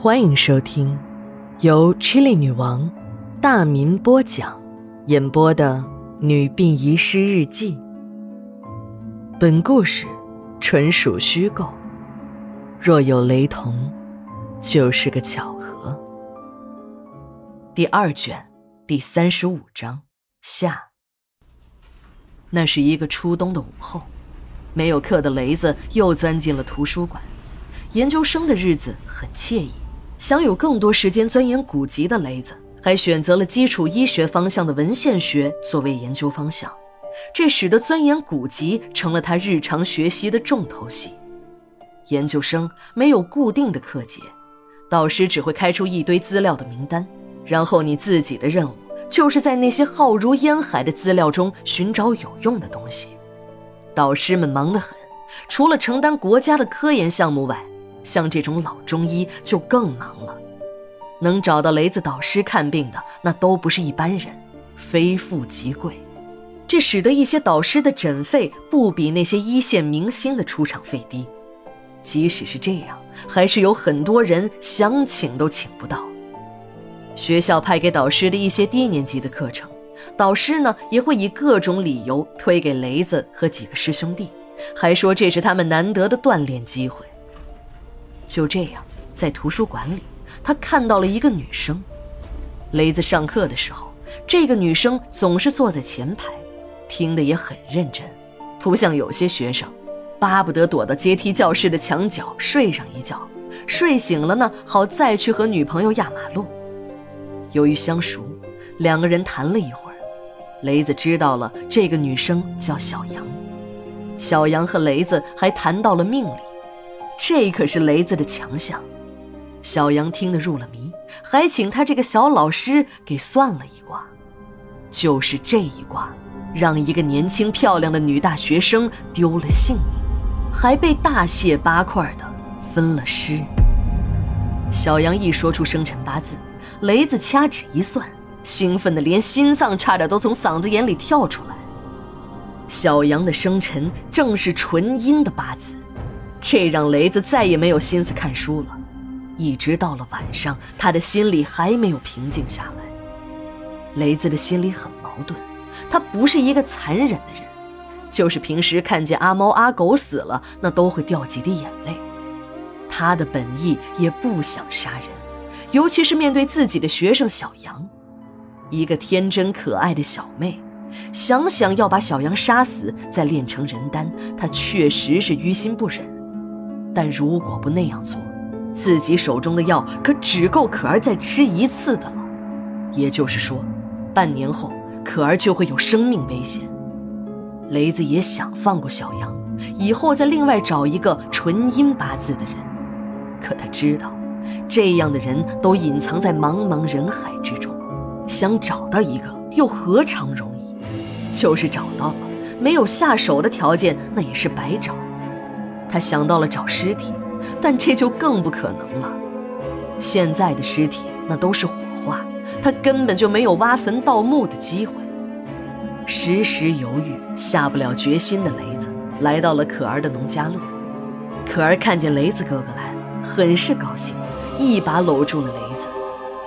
欢迎收听由 Chili 女王大民播讲、演播的《女病遗失日记》。本故事纯属虚构，若有雷同，就是个巧合。第二卷第三十五章下。那是一个初冬的午后，没有课的雷子又钻进了图书馆。研究生的日子很惬意。想有更多时间钻研古籍的雷子，还选择了基础医学方向的文献学作为研究方向，这使得钻研古籍成了他日常学习的重头戏。研究生没有固定的课节，导师只会开出一堆资料的名单，然后你自己的任务就是在那些浩如烟海的资料中寻找有用的东西。导师们忙得很，除了承担国家的科研项目外，像这种老中医就更忙了，能找到雷子导师看病的那都不是一般人，非富即贵。这使得一些导师的诊费不比那些一线明星的出场费低。即使是这样，还是有很多人想请都请不到。学校派给导师的一些低年级的课程，导师呢也会以各种理由推给雷子和几个师兄弟，还说这是他们难得的锻炼机会。就这样，在图书馆里，他看到了一个女生。雷子上课的时候，这个女生总是坐在前排，听得也很认真，不像有些学生，巴不得躲到阶梯教室的墙角睡上一觉，睡醒了呢，好再去和女朋友压马路。由于相熟，两个人谈了一会儿，雷子知道了这个女生叫小杨，小杨和雷子还谈到了命理。这可是雷子的强项，小杨听得入了迷，还请他这个小老师给算了一卦。就是这一卦，让一个年轻漂亮的女大学生丢了性命，还被大卸八块的分了尸。小杨一说出生辰八字，雷子掐指一算，兴奋的连心脏差点都从嗓子眼里跳出来。小杨的生辰正是纯阴的八字。这让雷子再也没有心思看书了，一直到了晚上，他的心里还没有平静下来。雷子的心里很矛盾，他不是一个残忍的人，就是平时看见阿猫阿狗死了，那都会掉几滴眼泪。他的本意也不想杀人，尤其是面对自己的学生小杨，一个天真可爱的小妹，想想要把小杨杀死，再炼成人丹，他确实是于心不忍。但如果不那样做，自己手中的药可只够可儿再吃一次的了。也就是说，半年后可儿就会有生命危险。雷子也想放过小杨，以后再另外找一个纯阴八字的人。可他知道，这样的人都隐藏在茫茫人海之中，想找到一个又何尝容易？就是找到了，没有下手的条件，那也是白找。他想到了找尸体，但这就更不可能了。现在的尸体那都是火化，他根本就没有挖坟盗墓的机会。时时犹豫、下不了决心的雷子来到了可儿的农家乐。可儿看见雷子哥哥来，很是高兴，一把搂住了雷子。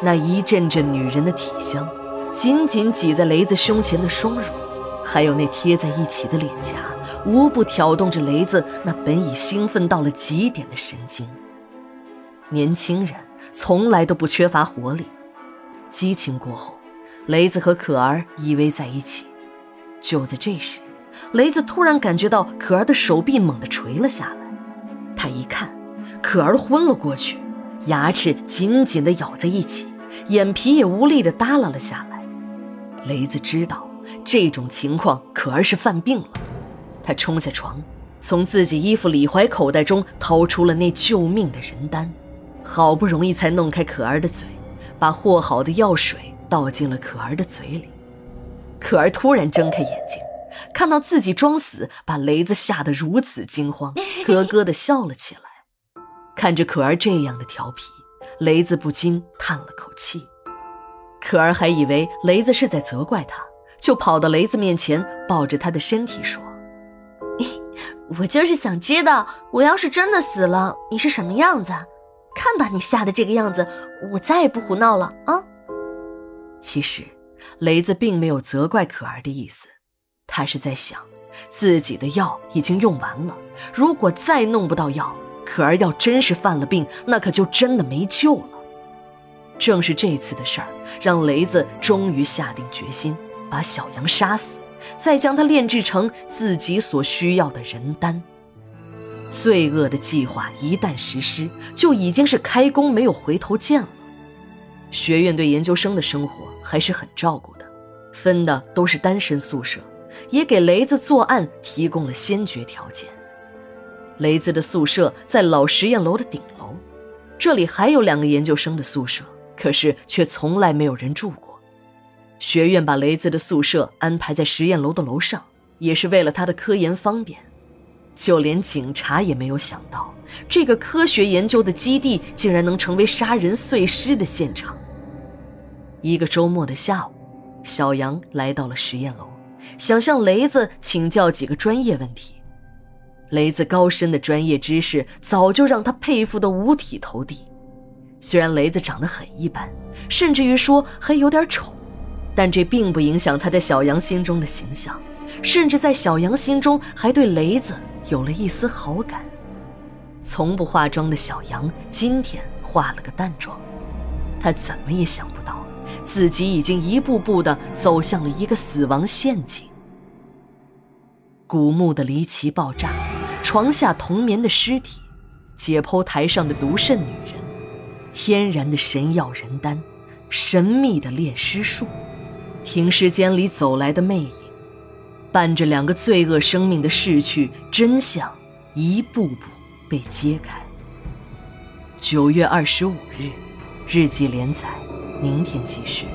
那一阵阵女人的体香，紧紧挤在雷子胸前的双乳，还有那贴在一起的脸颊。无不挑动着雷子那本已兴奋到了极点的神经。年轻人从来都不缺乏活力，激情过后，雷子和可儿依偎在一起。就在这时，雷子突然感觉到可儿的手臂猛地垂了下来。他一看，可儿昏了过去，牙齿紧紧地咬在一起，眼皮也无力地耷拉了下来。雷子知道这种情况，可儿是犯病了。他冲下床，从自己衣服里怀口袋中掏出了那救命的人丹，好不容易才弄开可儿的嘴，把和好的药水倒进了可儿的嘴里。可儿突然睁开眼睛，看到自己装死，把雷子吓得如此惊慌，咯咯地笑了起来。看着可儿这样的调皮，雷子不禁叹了口气。可儿还以为雷子是在责怪他，就跑到雷子面前，抱着他的身体说。我就是想知道，我要是真的死了，你是什么样子？看把你吓得这个样子，我再也不胡闹了啊！其实，雷子并没有责怪可儿的意思，他是在想，自己的药已经用完了，如果再弄不到药，可儿要真是犯了病，那可就真的没救了。正是这次的事儿，让雷子终于下定决心把小杨杀死，再将他炼制成自己所需要的人丹。罪恶的计划一旦实施，就已经是开弓没有回头箭了。学院对研究生的生活还是很照顾的，分的都是单身宿舍，也给雷子作案提供了先决条件。雷子的宿舍在老实验楼的顶楼，这里还有两个研究生的宿舍，可是却从来没有人住过。学院把雷子的宿舍安排在实验楼的楼上，也是为了他的科研方便。就连警察也没有想到，这个科学研究的基地竟然能成为杀人碎尸的现场。一个周末的下午，小杨来到了实验楼，想向雷子请教几个专业问题。雷子高深的专业知识早就让他佩服得五体投地。虽然雷子长得很一般，甚至于说还有点丑，但这并不影响他在小杨心中的形象，甚至在小杨心中还对雷子。有了一丝好感。从不化妆的小杨今天化了个淡妆，他怎么也想不到，自己已经一步步的走向了一个死亡陷阱。古墓的离奇爆炸，床下同眠的尸体，解剖台上的毒肾女人，天然的神药人丹，神秘的炼尸术，停尸间里走来的魅影。伴着两个罪恶生命的逝去，真相一步步被揭开。九月二十五日，日记连载，明天继续。